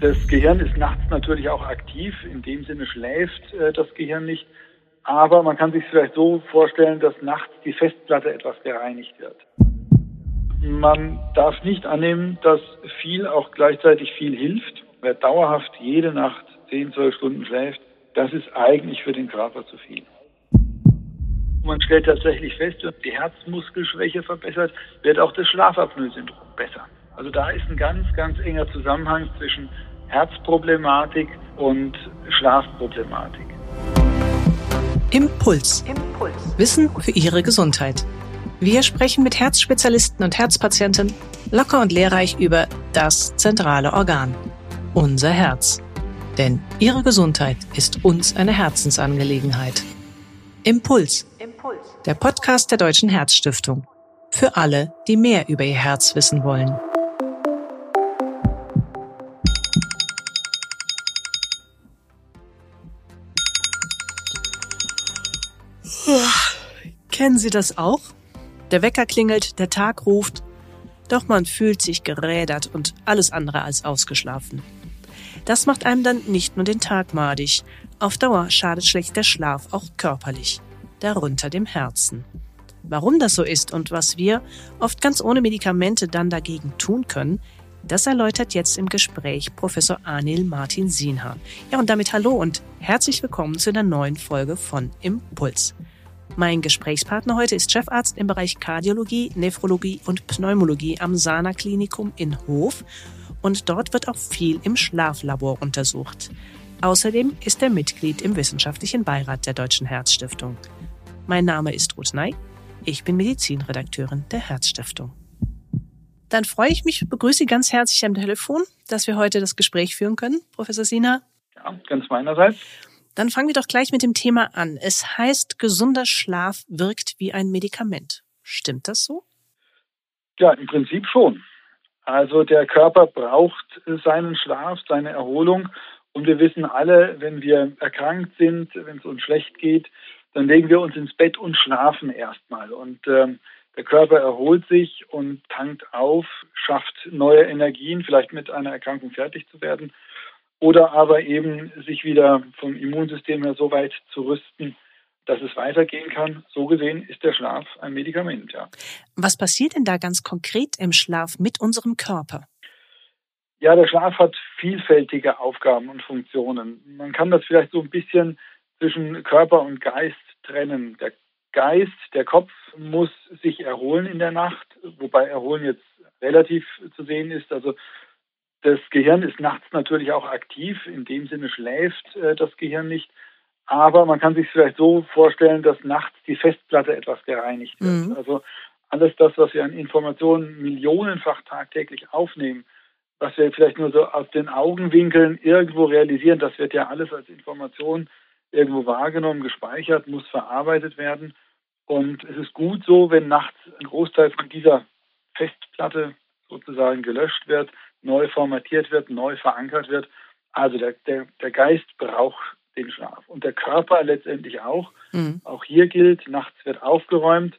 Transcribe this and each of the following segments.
Das Gehirn ist nachts natürlich auch aktiv, in dem Sinne schläft äh, das Gehirn nicht. Aber man kann sich vielleicht so vorstellen, dass nachts die Festplatte etwas gereinigt wird. Man darf nicht annehmen, dass viel auch gleichzeitig viel hilft. Wer dauerhaft jede Nacht 10, 12 Stunden schläft, das ist eigentlich für den Körper zu viel. Man stellt tatsächlich fest, wenn die Herzmuskelschwäche verbessert, wird auch das Schlafapnoe-Syndrom besser. Also da ist ein ganz, ganz enger Zusammenhang zwischen Herzproblematik und Schlafproblematik. Impuls. Impuls. Wissen für Ihre Gesundheit. Wir sprechen mit Herzspezialisten und Herzpatienten locker und lehrreich über das zentrale Organ, unser Herz. Denn Ihre Gesundheit ist uns eine Herzensangelegenheit. Impuls. Impuls. Der Podcast der Deutschen Herzstiftung. Für alle, die mehr über ihr Herz wissen wollen. Kennen Sie das auch? Der Wecker klingelt, der Tag ruft, doch man fühlt sich gerädert und alles andere als ausgeschlafen. Das macht einem dann nicht nur den Tag madig, auf Dauer schadet schlecht der Schlaf auch körperlich, darunter dem Herzen. Warum das so ist und was wir, oft ganz ohne Medikamente, dann dagegen tun können, das erläutert jetzt im Gespräch Professor Anil Martin Sinha. Ja, und damit hallo und herzlich willkommen zu einer neuen Folge von Impuls. Mein Gesprächspartner heute ist Chefarzt im Bereich Kardiologie, Nephrologie und Pneumologie am Sana Klinikum in Hof und dort wird auch viel im Schlaflabor untersucht. Außerdem ist er Mitglied im wissenschaftlichen Beirat der Deutschen Herzstiftung. Mein Name ist Ruth Ney. Ich bin Medizinredakteurin der Herzstiftung. Dann freue ich mich, begrüße Sie ganz herzlich am Telefon, dass wir heute das Gespräch führen können, Professor Sina. Ja, ganz meinerseits. Dann fangen wir doch gleich mit dem Thema an. Es heißt, gesunder Schlaf wirkt wie ein Medikament. Stimmt das so? Ja, im Prinzip schon. Also der Körper braucht seinen Schlaf, seine Erholung. Und wir wissen alle, wenn wir erkrankt sind, wenn es uns schlecht geht, dann legen wir uns ins Bett und schlafen erstmal. Und ähm, der Körper erholt sich und tankt auf, schafft neue Energien, vielleicht mit einer Erkrankung fertig zu werden oder aber eben sich wieder vom Immunsystem her so weit zu rüsten, dass es weitergehen kann. So gesehen ist der Schlaf ein Medikament, ja. Was passiert denn da ganz konkret im Schlaf mit unserem Körper? Ja, der Schlaf hat vielfältige Aufgaben und Funktionen. Man kann das vielleicht so ein bisschen zwischen Körper und Geist trennen. Der Geist, der Kopf muss sich erholen in der Nacht, wobei Erholen jetzt relativ zu sehen ist. Also das Gehirn ist nachts natürlich auch aktiv, in dem Sinne schläft äh, das Gehirn nicht. Aber man kann sich vielleicht so vorstellen, dass nachts die Festplatte etwas gereinigt wird. Mhm. Also alles das, was wir an Informationen millionenfach tagtäglich aufnehmen, was wir vielleicht nur so aus den Augenwinkeln irgendwo realisieren, das wird ja alles als Information irgendwo wahrgenommen, gespeichert, muss verarbeitet werden. Und es ist gut so, wenn nachts ein Großteil von dieser Festplatte sozusagen gelöscht wird, neu formatiert wird, neu verankert wird. Also der, der, der Geist braucht den Schlaf und der Körper letztendlich auch. Mhm. Auch hier gilt, nachts wird aufgeräumt.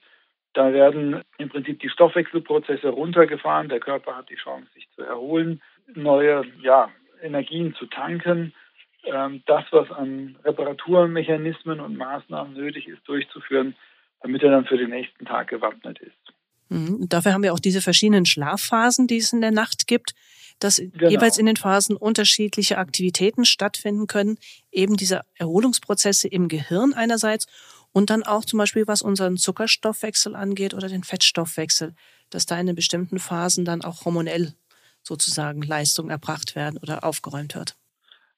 Da werden im Prinzip die Stoffwechselprozesse runtergefahren. Der Körper hat die Chance, sich zu erholen, neue ja, Energien zu tanken. Ähm, das, was an Reparaturmechanismen und Maßnahmen nötig ist, durchzuführen, damit er dann für den nächsten Tag gewappnet ist. Mhm. Dafür haben wir auch diese verschiedenen Schlafphasen, die es in der Nacht gibt, dass genau. jeweils in den Phasen unterschiedliche Aktivitäten stattfinden können, eben diese Erholungsprozesse im Gehirn einerseits und dann auch zum Beispiel, was unseren Zuckerstoffwechsel angeht oder den Fettstoffwechsel, dass da in den bestimmten Phasen dann auch hormonell sozusagen Leistung erbracht werden oder aufgeräumt wird.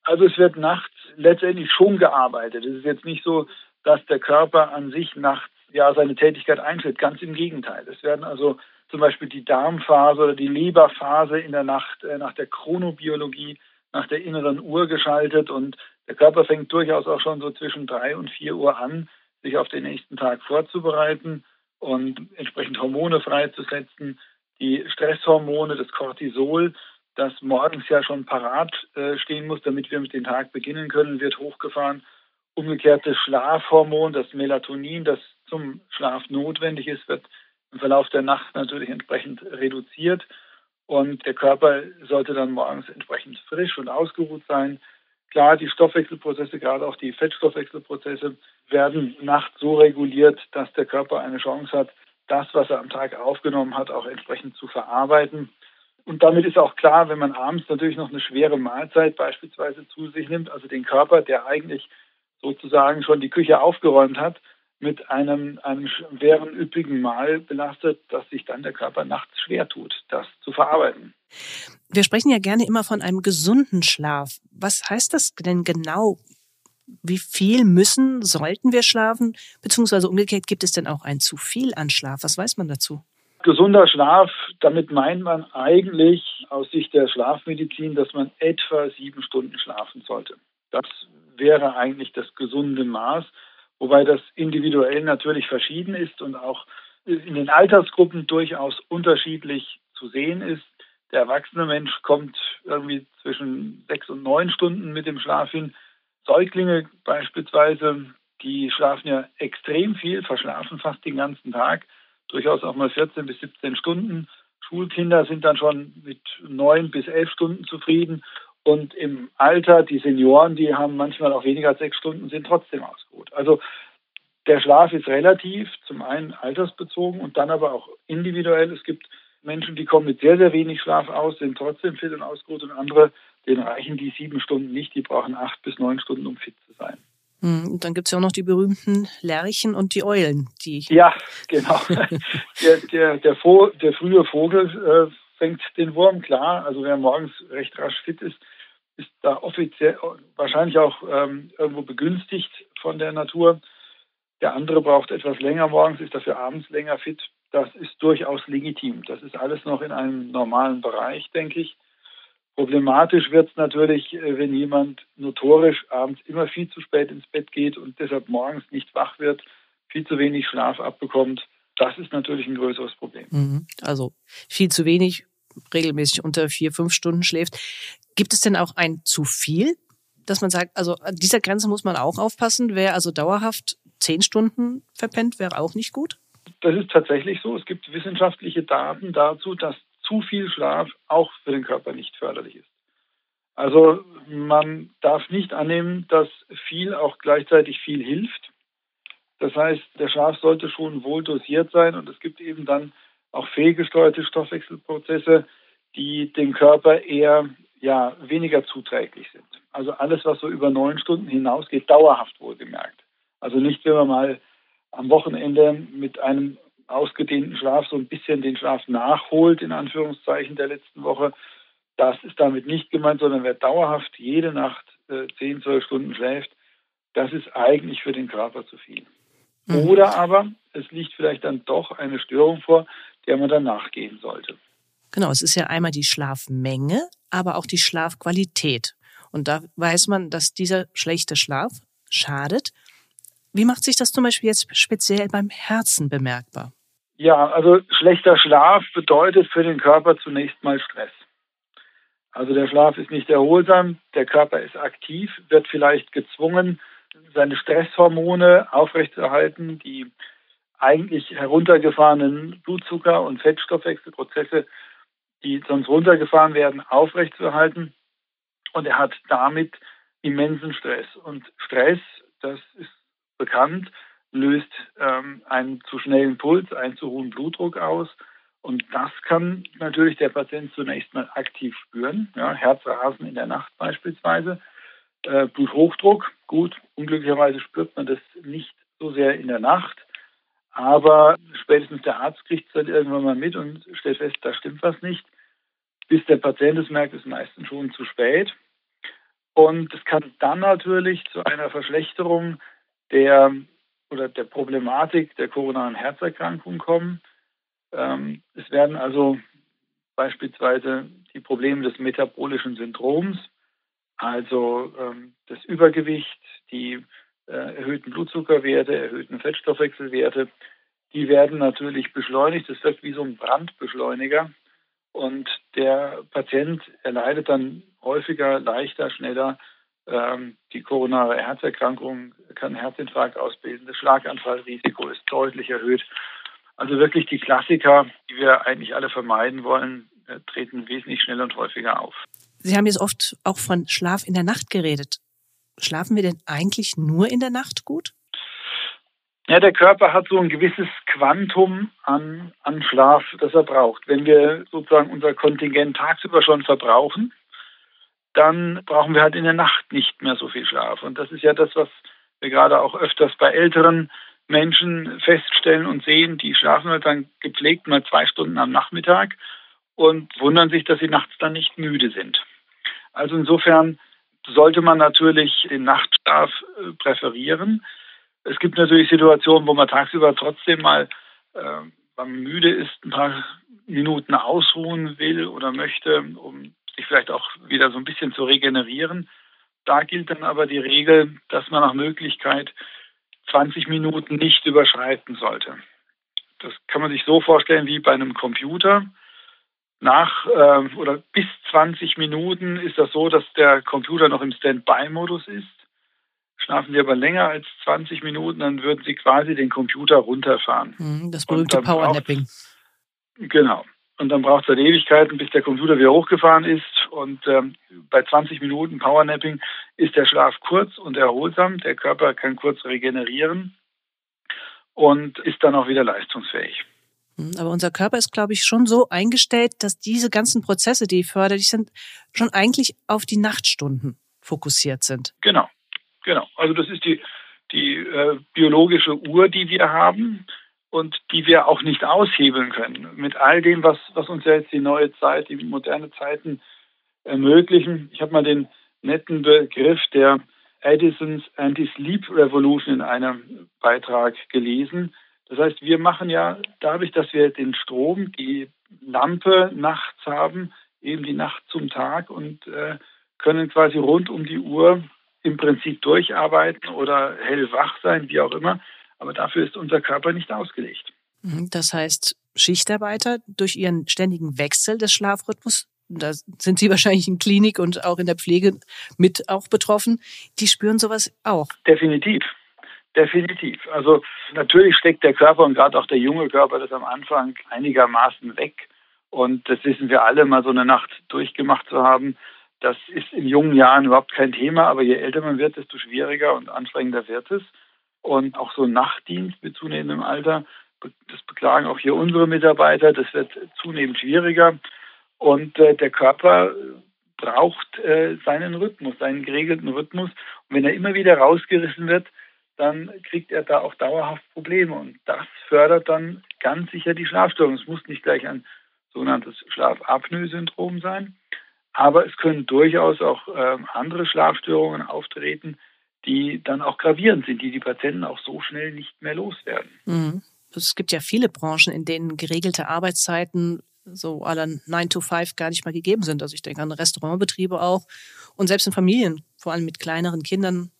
Also es wird nachts letztendlich schon gearbeitet. Es ist jetzt nicht so, dass der Körper an sich nachts ja seine Tätigkeit eintritt. Ganz im Gegenteil. Es werden also zum Beispiel die Darmphase oder die Leberphase in der Nacht äh, nach der Chronobiologie, nach der inneren Uhr geschaltet und der Körper fängt durchaus auch schon so zwischen drei und vier Uhr an, sich auf den nächsten Tag vorzubereiten und entsprechend Hormone freizusetzen. Die Stresshormone, das Cortisol, das morgens ja schon parat äh, stehen muss, damit wir mit dem Tag beginnen können, wird hochgefahren. Umgekehrt das Schlafhormon, das Melatonin, das zum Schlaf notwendig ist, wird im Verlauf der Nacht natürlich entsprechend reduziert. Und der Körper sollte dann morgens entsprechend frisch und ausgeruht sein. Klar, die Stoffwechselprozesse, gerade auch die Fettstoffwechselprozesse, werden nachts so reguliert, dass der Körper eine Chance hat, das, was er am Tag aufgenommen hat, auch entsprechend zu verarbeiten. Und damit ist auch klar, wenn man abends natürlich noch eine schwere Mahlzeit beispielsweise zu sich nimmt, also den Körper, der eigentlich sozusagen schon die Küche aufgeräumt hat, mit einem, einem schweren, üppigen Mahl belastet, dass sich dann der Körper nachts schwer tut, das zu verarbeiten. Wir sprechen ja gerne immer von einem gesunden Schlaf. Was heißt das denn genau? Wie viel müssen, sollten wir schlafen? Beziehungsweise umgekehrt, gibt es denn auch ein zu viel an Schlaf? Was weiß man dazu? Gesunder Schlaf, damit meint man eigentlich aus Sicht der Schlafmedizin, dass man etwa sieben Stunden schlafen sollte. Das wäre eigentlich das gesunde Maß, wobei das individuell natürlich verschieden ist und auch in den Altersgruppen durchaus unterschiedlich zu sehen ist. Der erwachsene Mensch kommt irgendwie zwischen sechs und neun Stunden mit dem Schlaf hin. Säuglinge beispielsweise, die schlafen ja extrem viel, verschlafen fast den ganzen Tag durchaus auch mal 14 bis 17 Stunden. Schulkinder sind dann schon mit neun bis elf Stunden zufrieden. Und im Alter, die Senioren, die haben manchmal auch weniger als sechs Stunden, sind trotzdem ausgeruht. Also der Schlaf ist relativ, zum einen altersbezogen und dann aber auch individuell. Es gibt Menschen, die kommen mit sehr, sehr wenig Schlaf aus, sind trotzdem fit und ausgeruht und andere, denen reichen die sieben Stunden nicht, die brauchen acht bis neun Stunden, um fit zu sein. Hm, und dann gibt es ja auch noch die berühmten Lerchen und die Eulen. Die ja, genau. der, der, der, der frühe Vogel äh, fängt den Wurm klar. Also wer morgens recht rasch fit ist, ist da offiziell wahrscheinlich auch ähm, irgendwo begünstigt von der Natur. Der andere braucht etwas länger morgens, ist dafür abends länger fit. Das ist durchaus legitim. Das ist alles noch in einem normalen Bereich, denke ich. Problematisch wird es natürlich, äh, wenn jemand notorisch abends immer viel zu spät ins Bett geht und deshalb morgens nicht wach wird, viel zu wenig Schlaf abbekommt. Das ist natürlich ein größeres Problem. Mhm. Also viel zu wenig, regelmäßig unter vier, fünf Stunden schläft. Gibt es denn auch ein zu viel, dass man sagt, also an dieser Grenze muss man auch aufpassen? Wer also dauerhaft zehn Stunden verpennt, wäre auch nicht gut? Das ist tatsächlich so. Es gibt wissenschaftliche Daten dazu, dass zu viel Schlaf auch für den Körper nicht förderlich ist. Also man darf nicht annehmen, dass viel auch gleichzeitig viel hilft. Das heißt, der Schlaf sollte schon wohl dosiert sein und es gibt eben dann auch fehlgesteuerte Stoffwechselprozesse, die dem Körper eher ja, weniger zuträglich sind. Also alles, was so über neun Stunden hinausgeht, dauerhaft wohlgemerkt. Also nicht, wenn man mal am Wochenende mit einem ausgedehnten Schlaf so ein bisschen den Schlaf nachholt, in Anführungszeichen, der letzten Woche. Das ist damit nicht gemeint, sondern wer dauerhaft jede Nacht äh, 10, 12 Stunden schläft, das ist eigentlich für den Körper zu viel. Mhm. Oder aber es liegt vielleicht dann doch eine Störung vor, der man dann nachgehen sollte. Genau, es ist ja einmal die Schlafmenge, aber auch die Schlafqualität. Und da weiß man, dass dieser schlechte Schlaf schadet. Wie macht sich das zum Beispiel jetzt speziell beim Herzen bemerkbar? Ja, also schlechter Schlaf bedeutet für den Körper zunächst mal Stress. Also der Schlaf ist nicht erholsam, der Körper ist aktiv, wird vielleicht gezwungen, seine Stresshormone aufrechtzuerhalten, die eigentlich heruntergefahrenen Blutzucker- und Fettstoffwechselprozesse, die sonst runtergefahren werden, aufrechtzuerhalten. Und er hat damit immensen Stress. Und Stress, das ist bekannt, löst ähm, einen zu schnellen Puls, einen zu hohen Blutdruck aus. Und das kann natürlich der Patient zunächst mal aktiv spüren. Ja, Herzrasen in der Nacht beispielsweise. Äh, Bluthochdruck, gut, unglücklicherweise spürt man das nicht so sehr in der Nacht. Aber spätestens der Arzt kriegt es dann irgendwann mal mit und stellt fest, da stimmt was nicht. Bis der Patient es merkt, ist meistens schon zu spät. Und es kann dann natürlich zu einer Verschlechterung der oder der Problematik der koronaren Herzerkrankung kommen. Ähm, es werden also beispielsweise die Probleme des metabolischen Syndroms, also ähm, das Übergewicht, die äh, erhöhten Blutzuckerwerte, erhöhten Fettstoffwechselwerte, die werden natürlich beschleunigt. Das wirkt wie so ein Brandbeschleuniger. Und der Patient erleidet dann häufiger, leichter, schneller ähm, die koronare Herzerkrankung kann Herzinfarkt ausbilden. Das Schlaganfallrisiko ist deutlich erhöht. Also wirklich die Klassiker, die wir eigentlich alle vermeiden wollen, äh, treten wesentlich schneller und häufiger auf. Sie haben jetzt oft auch von Schlaf in der Nacht geredet. Schlafen wir denn eigentlich nur in der Nacht gut? Ja, der Körper hat so ein gewisses Quantum an, an Schlaf, das er braucht. Wenn wir sozusagen unser Kontingent tagsüber schon verbrauchen, dann brauchen wir halt in der Nacht nicht mehr so viel Schlaf. Und das ist ja das, was wir gerade auch öfters bei älteren Menschen feststellen und sehen. Die schlafen halt dann gepflegt mal zwei Stunden am Nachmittag und wundern sich, dass sie nachts dann nicht müde sind. Also insofern sollte man natürlich den Nachtschlaf äh, präferieren. Es gibt natürlich Situationen, wo man tagsüber trotzdem mal, äh, wenn man müde ist, ein paar Minuten ausruhen will oder möchte, um sich vielleicht auch wieder so ein bisschen zu regenerieren. Da gilt dann aber die Regel, dass man nach Möglichkeit 20 Minuten nicht überschreiten sollte. Das kann man sich so vorstellen wie bei einem Computer. Nach äh, oder bis 20 Minuten ist das so, dass der Computer noch im Standby-Modus ist. Schlafen Sie aber länger als 20 Minuten, dann würden Sie quasi den Computer runterfahren. Mhm, das berühmte Powernapping. Genau. Und dann braucht es halt Ewigkeiten, bis der Computer wieder hochgefahren ist. Und ähm, bei 20 Minuten Powernapping ist der Schlaf kurz und erholsam. Der Körper kann kurz regenerieren und ist dann auch wieder leistungsfähig. Mhm, aber unser Körper ist, glaube ich, schon so eingestellt, dass diese ganzen Prozesse, die förderlich sind, schon eigentlich auf die Nachtstunden fokussiert sind. Genau, genau. Also das ist die, die äh, biologische Uhr, die wir haben und die wir auch nicht aushebeln können. Mit all dem, was, was uns ja jetzt die neue Zeit, die moderne Zeiten ermöglichen. Ich habe mal den netten Begriff der Edisons Anti-Sleep Revolution in einem Beitrag gelesen. Das heißt, wir machen ja dadurch, dass wir den Strom, die Lampe nachts haben, eben die Nacht zum Tag und äh, können quasi rund um die Uhr im Prinzip durcharbeiten oder hellwach sein, wie auch immer. Aber dafür ist unser Körper nicht ausgelegt. Mhm, das heißt, Schichtarbeiter durch ihren ständigen Wechsel des Schlafrhythmus, da sind Sie wahrscheinlich in Klinik und auch in der Pflege mit auch betroffen, die spüren sowas auch. Definitiv. Definitiv. Also natürlich steckt der Körper und gerade auch der junge Körper das am Anfang einigermaßen weg. Und das wissen wir alle, mal so eine Nacht durchgemacht zu haben. Das ist in jungen Jahren überhaupt kein Thema, aber je älter man wird, desto schwieriger und anstrengender wird es. Und auch so Nachtdienst mit zunehmendem Alter, das beklagen auch hier unsere Mitarbeiter, das wird zunehmend schwieriger. Und äh, der Körper braucht äh, seinen Rhythmus, seinen geregelten Rhythmus. Und wenn er immer wieder rausgerissen wird, dann kriegt er da auch dauerhaft Probleme. Und das fördert dann ganz sicher die Schlafstörung. Es muss nicht gleich ein sogenanntes Schlafapnoe-Syndrom sein, aber es können durchaus auch äh, andere Schlafstörungen auftreten, die dann auch gravierend sind, die die Patienten auch so schnell nicht mehr loswerden. Mhm. Es gibt ja viele Branchen, in denen geregelte Arbeitszeiten so aller 9 to 5 gar nicht mehr gegeben sind. Also ich denke an Restaurantbetriebe auch und selbst in Familien, vor allem mit kleineren Kindern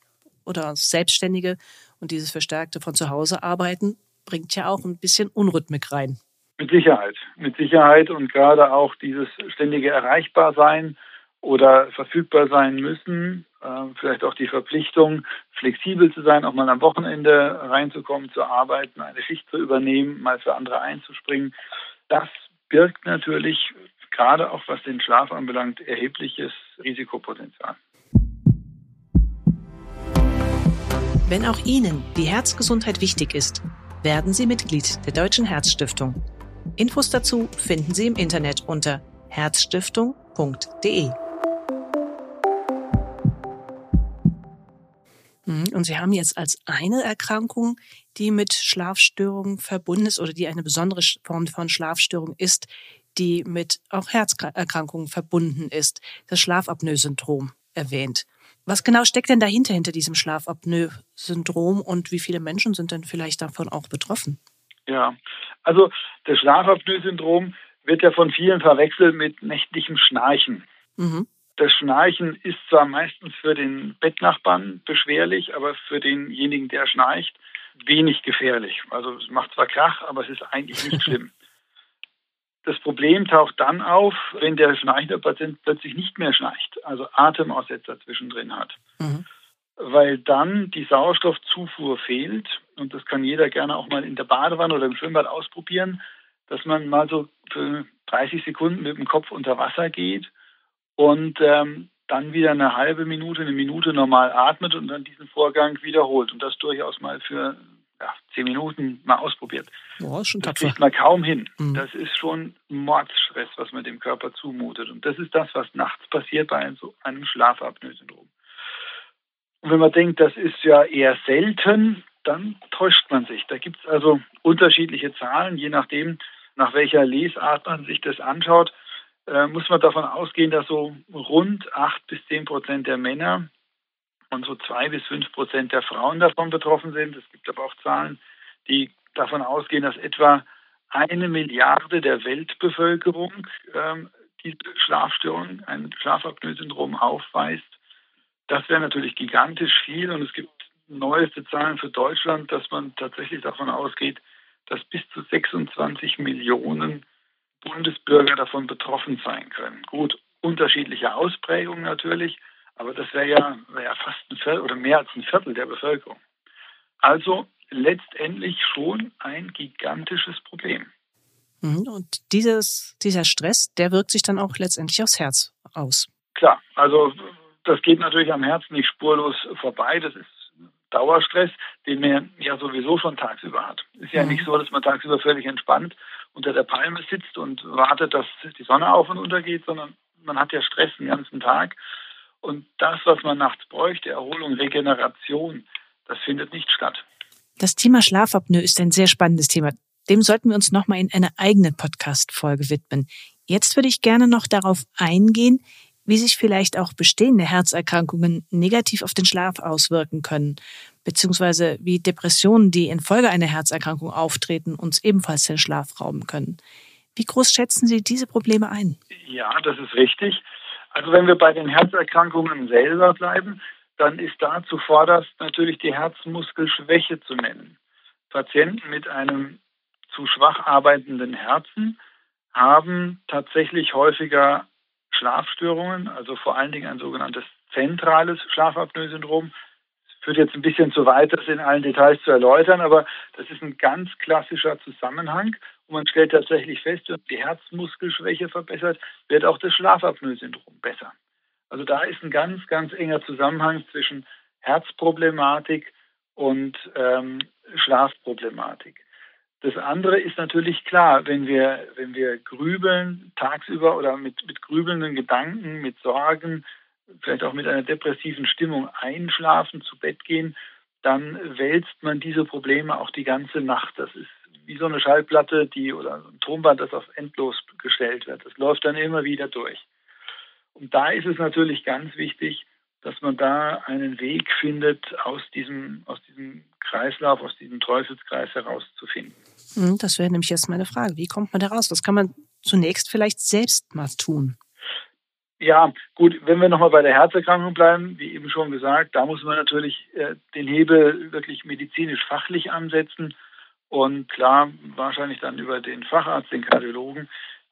oder Selbstständige und dieses verstärkte von zu Hause arbeiten bringt ja auch ein bisschen Unrhythmik rein. Mit Sicherheit, mit Sicherheit und gerade auch dieses ständige Erreichbarsein oder verfügbar sein müssen, äh, vielleicht auch die Verpflichtung, flexibel zu sein, auch mal am Wochenende reinzukommen, zu arbeiten, eine Schicht zu übernehmen, mal für andere einzuspringen. Das birgt natürlich gerade auch was den Schlaf anbelangt erhebliches Risikopotenzial. Wenn auch Ihnen die Herzgesundheit wichtig ist, werden Sie Mitglied der Deutschen Herzstiftung. Infos dazu finden Sie im Internet unter herzstiftung.de. Mhm. Und Sie haben jetzt als eine Erkrankung, die mit Schlafstörungen verbunden ist oder die eine besondere Form von Schlafstörung ist, die mit auch Herzerkrankungen verbunden ist, das Schlafapnoe-Syndrom erwähnt. Was genau steckt denn dahinter, hinter diesem Schlafapnoe-Syndrom und wie viele Menschen sind denn vielleicht davon auch betroffen? Ja, also das Schlafapnoe-Syndrom wird ja von vielen verwechselt mit nächtlichem Schnarchen. Mhm. Das Schnarchen ist zwar meistens für den Bettnachbarn beschwerlich, aber für denjenigen, der schnarcht, wenig gefährlich. Also es macht zwar Krach, aber es ist eigentlich nicht schlimm. Das Problem taucht dann auf, wenn der schnarchende Patient plötzlich nicht mehr schnarcht, also Atemaussetzer zwischendrin hat. Mhm. Weil dann die Sauerstoffzufuhr fehlt und das kann jeder gerne auch mal in der Badewanne oder im Schwimmbad ausprobieren. dass man mal so für 30 Sekunden mit dem Kopf unter Wasser geht und ähm, dann wieder eine halbe Minute, eine Minute normal atmet und dann diesen Vorgang wiederholt und das durchaus mal für ja, zehn Minuten mal ausprobiert. Oh, ist schon das kriegt man kaum hin. Mhm. Das ist schon Mordsstress, was man dem Körper zumutet. Und das ist das, was nachts passiert bei einem, so einem Schlafapnoe-Syndrom. Und wenn man denkt, das ist ja eher selten, dann täuscht man sich. Da gibt es also unterschiedliche Zahlen, je nachdem, nach welcher Lesart man sich das anschaut, äh, muss man davon ausgehen, dass so rund acht bis zehn Prozent der Männer und so zwei bis fünf Prozent der Frauen davon betroffen sind. Es gibt aber auch Zahlen, die davon ausgehen, dass etwa eine Milliarde der Weltbevölkerung ähm, diese Schlafstörung, ein Schlafapnoe-Syndrom aufweist. Das wäre natürlich gigantisch viel und es gibt neueste Zahlen für Deutschland, dass man tatsächlich davon ausgeht, dass bis zu 26 Millionen Bundesbürger davon betroffen sein können. Gut, unterschiedliche Ausprägungen natürlich, aber das wäre ja, wär ja fast ein Viertel oder mehr als ein Viertel der Bevölkerung. Also letztendlich schon ein gigantisches Problem. Mhm, und dieses, dieser Stress, der wirkt sich dann auch letztendlich aufs Herz aus. Klar, also das geht natürlich am Herzen nicht spurlos vorbei. Das ist Dauerstress, den man ja sowieso schon tagsüber hat. Es Ist ja mhm. nicht so, dass man tagsüber völlig entspannt unter der Palme sitzt und wartet, dass die Sonne auf und untergeht, sondern man hat ja Stress den ganzen Tag. Und das, was man nachts bräuchte, Erholung, Regeneration, das findet nicht statt. Das Thema Schlafapnoe ist ein sehr spannendes Thema. Dem sollten wir uns nochmal in einer eigenen Podcast-Folge widmen. Jetzt würde ich gerne noch darauf eingehen, wie sich vielleicht auch bestehende Herzerkrankungen negativ auf den Schlaf auswirken können, beziehungsweise wie Depressionen, die infolge einer Herzerkrankung auftreten, uns ebenfalls den Schlaf rauben können. Wie groß schätzen Sie diese Probleme ein? Ja, das ist richtig. Also wenn wir bei den Herzerkrankungen selber bleiben, dann ist da zuvorderst natürlich die Herzmuskelschwäche zu nennen. Patienten mit einem zu schwach arbeitenden Herzen haben tatsächlich häufiger Schlafstörungen, also vor allen Dingen ein sogenanntes zentrales Schlafapnoe-Syndrom. Führt jetzt ein bisschen zu weit, das in allen Details zu erläutern, aber das ist ein ganz klassischer Zusammenhang. Man stellt tatsächlich fest, wenn die Herzmuskelschwäche verbessert, wird auch das Schlafapnoe-Syndrom besser. Also da ist ein ganz, ganz enger Zusammenhang zwischen Herzproblematik und ähm, Schlafproblematik. Das andere ist natürlich klar, wenn wir, wenn wir grübeln tagsüber oder mit, mit grübelnden Gedanken, mit Sorgen, vielleicht auch mit einer depressiven Stimmung einschlafen, zu Bett gehen, dann wälzt man diese Probleme auch die ganze Nacht. Das ist wie so eine Schallplatte, die oder ein Tonband, das auf endlos gestellt wird. Das läuft dann immer wieder durch. Und da ist es natürlich ganz wichtig, dass man da einen Weg findet, aus diesem, aus diesem Kreislauf, aus diesem Teufelskreis herauszufinden. Hm, das wäre nämlich jetzt meine Frage. Wie kommt man da raus? Was kann man zunächst vielleicht selbst mal tun? Ja, gut, wenn wir nochmal bei der Herzerkrankung bleiben, wie eben schon gesagt, da muss man natürlich äh, den Hebel wirklich medizinisch-fachlich ansetzen und klar, wahrscheinlich dann über den Facharzt, den Kardiologen,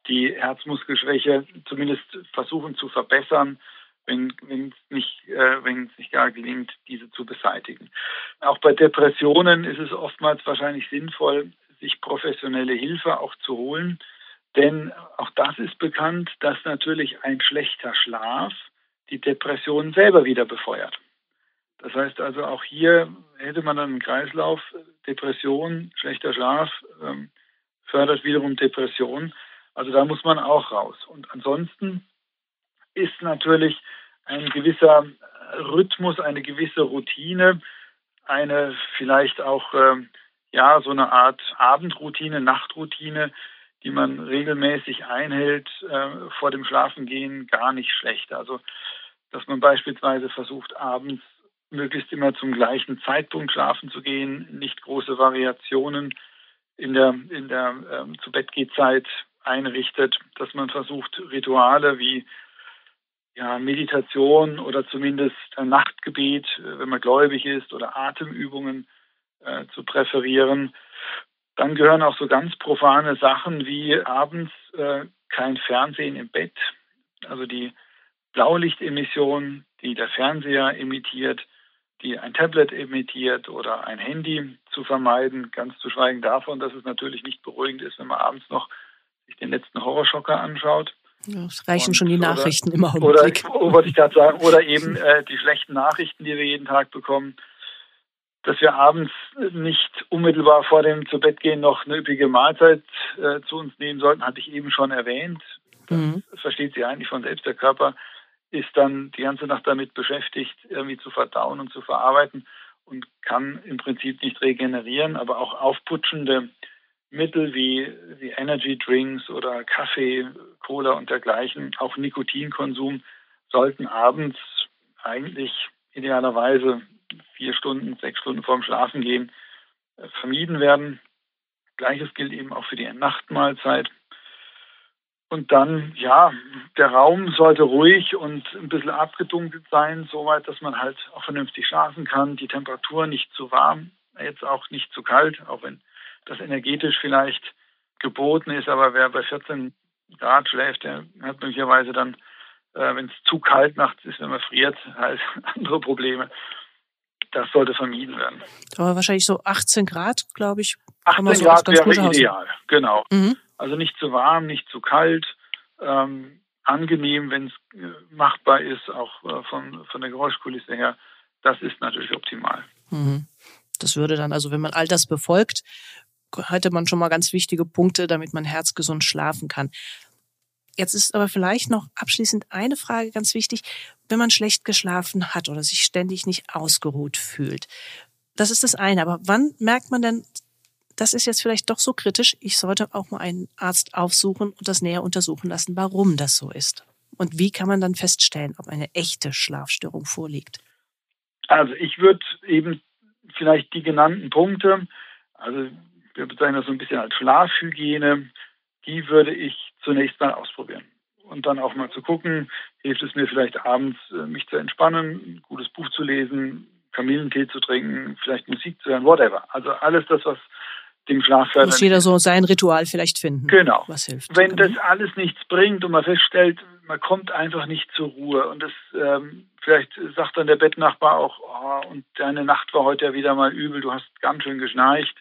die Herzmuskelschwäche zumindest versuchen zu verbessern wenn wenn es nicht, äh, wenn es nicht gar gelingt, diese zu beseitigen. Auch bei Depressionen ist es oftmals wahrscheinlich sinnvoll, sich professionelle Hilfe auch zu holen, denn auch das ist bekannt, dass natürlich ein schlechter Schlaf die Depression selber wieder befeuert. Das heißt also auch hier hätte man dann einen Kreislauf, Depression, schlechter Schlaf ähm, fördert wiederum Depression. Also da muss man auch raus. Und ansonsten ist natürlich ein gewisser Rhythmus, eine gewisse Routine, eine vielleicht auch ähm, ja so eine Art Abendroutine, Nachtroutine, die man regelmäßig einhält äh, vor dem Schlafengehen, gar nicht schlecht. Also dass man beispielsweise versucht abends möglichst immer zum gleichen Zeitpunkt schlafen zu gehen, nicht große Variationen in der in der ähm, zu Bettgehzeit einrichtet, dass man versucht Rituale wie ja, Meditation oder zumindest ein Nachtgebet, äh, wenn man gläubig ist, oder Atemübungen äh, zu präferieren. Dann gehören auch so ganz profane Sachen wie abends äh, kein Fernsehen im Bett, also die Blaulichtemission, die der Fernseher emittiert, die ein Tablet emittiert oder ein Handy zu vermeiden, ganz zu schweigen davon, dass es natürlich nicht beruhigend ist, wenn man abends noch sich den letzten Horrorschocker anschaut. Ja, es reichen und, schon die Nachrichten oder, im Augenblick. Oder, wollte ich gerade sagen, oder eben äh, die schlechten Nachrichten, die wir jeden Tag bekommen, dass wir abends nicht unmittelbar vor dem zu Bett gehen noch eine üppige Mahlzeit äh, zu uns nehmen sollten, hatte ich eben schon erwähnt. Das mhm. versteht sie eigentlich von selbst. Der Körper ist dann die ganze Nacht damit beschäftigt, irgendwie zu verdauen und zu verarbeiten und kann im Prinzip nicht regenerieren, aber auch aufputschende Mittel wie, wie Energy Drinks oder Kaffee, Cola und dergleichen, auch Nikotinkonsum, sollten abends eigentlich idealerweise vier Stunden, sechs Stunden vorm Schlafengehen äh, vermieden werden. Gleiches gilt eben auch für die Nachtmahlzeit. Und dann, ja, der Raum sollte ruhig und ein bisschen abgedunkelt sein, soweit, dass man halt auch vernünftig schlafen kann. Die Temperatur nicht zu warm, jetzt auch nicht zu kalt, auch wenn das energetisch vielleicht geboten ist. Aber wer bei 14 Grad schläft, der hat möglicherweise dann, äh, wenn es zu kalt nachts ist, wenn man friert, halt andere Probleme. Das sollte vermieden werden. Aber wahrscheinlich so 18 Grad, glaube ich. 18 so Grad wäre ideal, genau. Mhm. Also nicht zu warm, nicht zu kalt. Ähm, angenehm, wenn es äh, machbar ist, auch äh, von, von der Geräuschkulisse her. Das ist natürlich optimal. Mhm. Das würde dann, also wenn man all das befolgt, hätte man schon mal ganz wichtige Punkte, damit man herzgesund schlafen kann. Jetzt ist aber vielleicht noch abschließend eine Frage ganz wichtig. Wenn man schlecht geschlafen hat oder sich ständig nicht ausgeruht fühlt, das ist das eine. Aber wann merkt man denn das ist jetzt vielleicht doch so kritisch, ich sollte auch mal einen Arzt aufsuchen und das näher untersuchen lassen, warum das so ist. Und wie kann man dann feststellen, ob eine echte Schlafstörung vorliegt? Also ich würde eben vielleicht die genannten Punkte, also wir bezeichnen das so ein bisschen als Schlafhygiene, die würde ich zunächst mal ausprobieren. Und dann auch mal zu gucken, hilft es mir vielleicht abends, äh, mich zu entspannen, ein gutes Buch zu lesen, Kamillentee zu trinken, vielleicht Musik zu hören, whatever. Also alles das, was dem Schlafförder. Muss jeder so sein Ritual vielleicht finden. Genau. Was hilft. Wenn das alles nichts bringt und man feststellt, man kommt einfach nicht zur Ruhe und das ähm, vielleicht sagt dann der Bettnachbar auch, oh, und deine Nacht war heute ja wieder mal übel, du hast ganz schön geschnarcht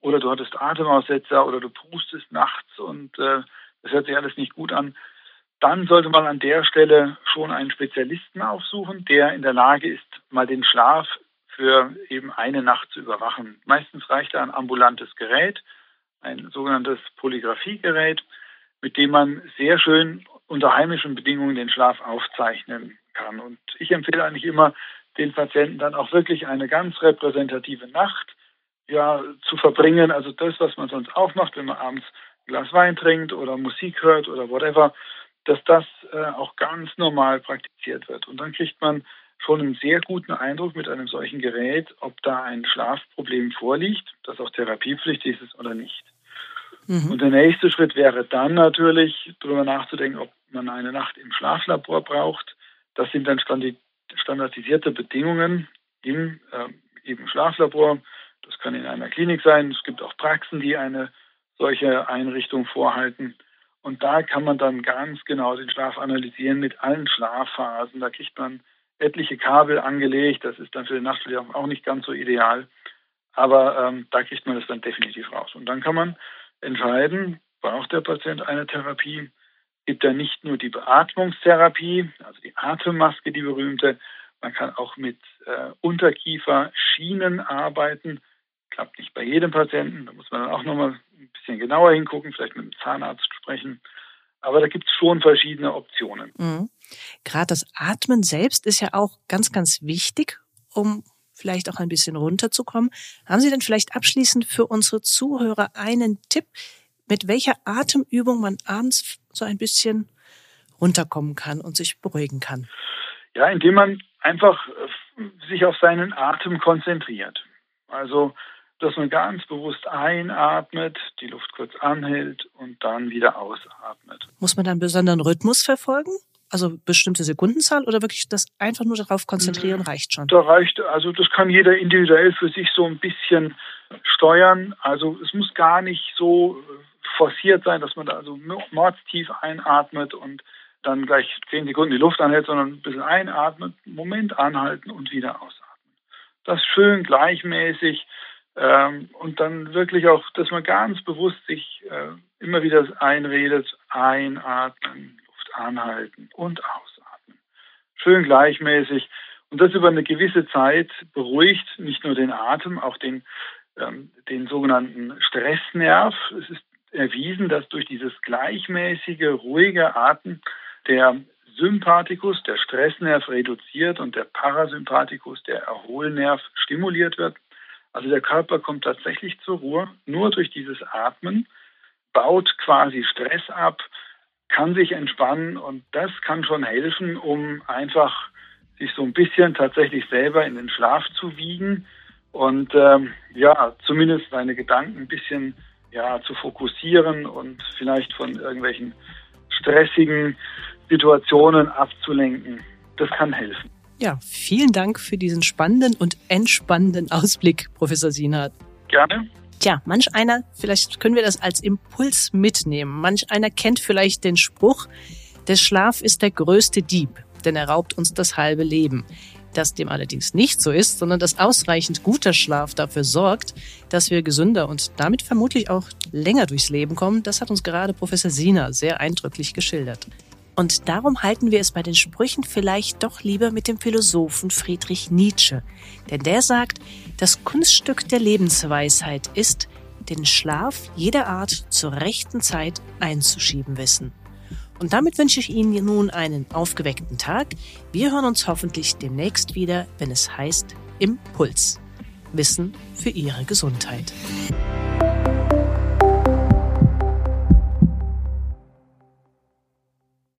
oder du hattest Atemaussetzer oder du pustest nachts und äh, das hört sich alles nicht gut an. Dann sollte man an der Stelle schon einen Spezialisten aufsuchen, der in der Lage ist, mal den Schlaf für eben eine Nacht zu überwachen. Meistens reicht ein ambulantes Gerät, ein sogenanntes Polygraphiegerät, mit dem man sehr schön unter heimischen Bedingungen den Schlaf aufzeichnen kann. Und ich empfehle eigentlich immer den Patienten dann auch wirklich eine ganz repräsentative Nacht ja, zu verbringen. Also das, was man sonst auch macht, wenn man abends ein Glas Wein trinkt oder Musik hört oder whatever, dass das äh, auch ganz normal praktiziert wird. Und dann kriegt man schon einen sehr guten Eindruck mit einem solchen Gerät, ob da ein Schlafproblem vorliegt, das auch therapiepflichtig ist oder nicht. Mhm. Und der nächste Schritt wäre dann natürlich, darüber nachzudenken, ob man eine Nacht im Schlaflabor braucht. Das sind dann standardisierte Bedingungen im äh, eben Schlaflabor. Das kann in einer Klinik sein. Es gibt auch Praxen, die eine solche Einrichtung vorhalten. Und da kann man dann ganz genau den Schlaf analysieren mit allen Schlafphasen. Da kriegt man etliche Kabel angelegt. Das ist dann für den Nachtschlaf auch nicht ganz so ideal. Aber ähm, da kriegt man das dann definitiv raus. Und dann kann man entscheiden, braucht der Patient eine Therapie? Gibt er nicht nur die Beatmungstherapie, also die Atemmaske, die berühmte, man kann auch mit äh, Unterkiefer-Schienen arbeiten. Klappt nicht bei jedem Patienten. Da muss man dann auch nochmal ein bisschen genauer hingucken, vielleicht mit dem Zahnarzt sprechen. Aber da gibt es schon verschiedene Optionen. Mhm. Gerade das Atmen selbst ist ja auch ganz, ganz wichtig, um vielleicht auch ein bisschen runterzukommen. Haben Sie denn vielleicht abschließend für unsere Zuhörer einen Tipp, mit welcher Atemübung man abends so ein bisschen runterkommen kann und sich beruhigen kann? Ja, indem man einfach äh, sich auf seinen Atem konzentriert. Also dass man ganz bewusst einatmet, die Luft kurz anhält und dann wieder ausatmet. Muss man dann einen besonderen Rhythmus verfolgen? Also bestimmte Sekundenzahl oder wirklich das einfach nur darauf konzentrieren reicht schon? Da reicht, also das kann jeder individuell für sich so ein bisschen steuern. Also es muss gar nicht so forciert sein, dass man da also mordstief einatmet und dann gleich zehn Sekunden die Luft anhält, sondern ein bisschen einatmet, einen Moment anhalten und wieder ausatmen. das schön gleichmäßig ähm, und dann wirklich auch, dass man ganz bewusst sich äh, immer wieder einredet, einatmen, Luft anhalten und ausatmen. Schön gleichmäßig. Und das über eine gewisse Zeit beruhigt nicht nur den Atem, auch den, ähm, den sogenannten Stressnerv. Es ist erwiesen, dass durch dieses gleichmäßige, ruhige Atmen der Sympathikus, der Stressnerv reduziert und der Parasympathikus, der Erholnerv stimuliert wird. Also der Körper kommt tatsächlich zur Ruhe nur durch dieses Atmen, baut quasi Stress ab, kann sich entspannen und das kann schon helfen, um einfach sich so ein bisschen tatsächlich selber in den Schlaf zu wiegen und ähm, ja, zumindest seine Gedanken ein bisschen ja, zu fokussieren und vielleicht von irgendwelchen stressigen Situationen abzulenken. Das kann helfen. Ja, vielen Dank für diesen spannenden und entspannenden Ausblick, Professor Sienhardt. Gerne. Tja, manch einer, vielleicht können wir das als Impuls mitnehmen. Manch einer kennt vielleicht den Spruch, der Schlaf ist der größte Dieb, denn er raubt uns das halbe Leben. Dass dem allerdings nicht so ist, sondern dass ausreichend guter Schlaf dafür sorgt, dass wir gesünder und damit vermutlich auch länger durchs Leben kommen, das hat uns gerade Professor Sina sehr eindrücklich geschildert. Und darum halten wir es bei den Sprüchen vielleicht doch lieber mit dem Philosophen Friedrich Nietzsche. Denn der sagt, das Kunststück der Lebensweisheit ist, den Schlaf jeder Art zur rechten Zeit einzuschieben wissen. Und damit wünsche ich Ihnen nun einen aufgeweckten Tag. Wir hören uns hoffentlich demnächst wieder, wenn es heißt Impuls. Wissen für Ihre Gesundheit.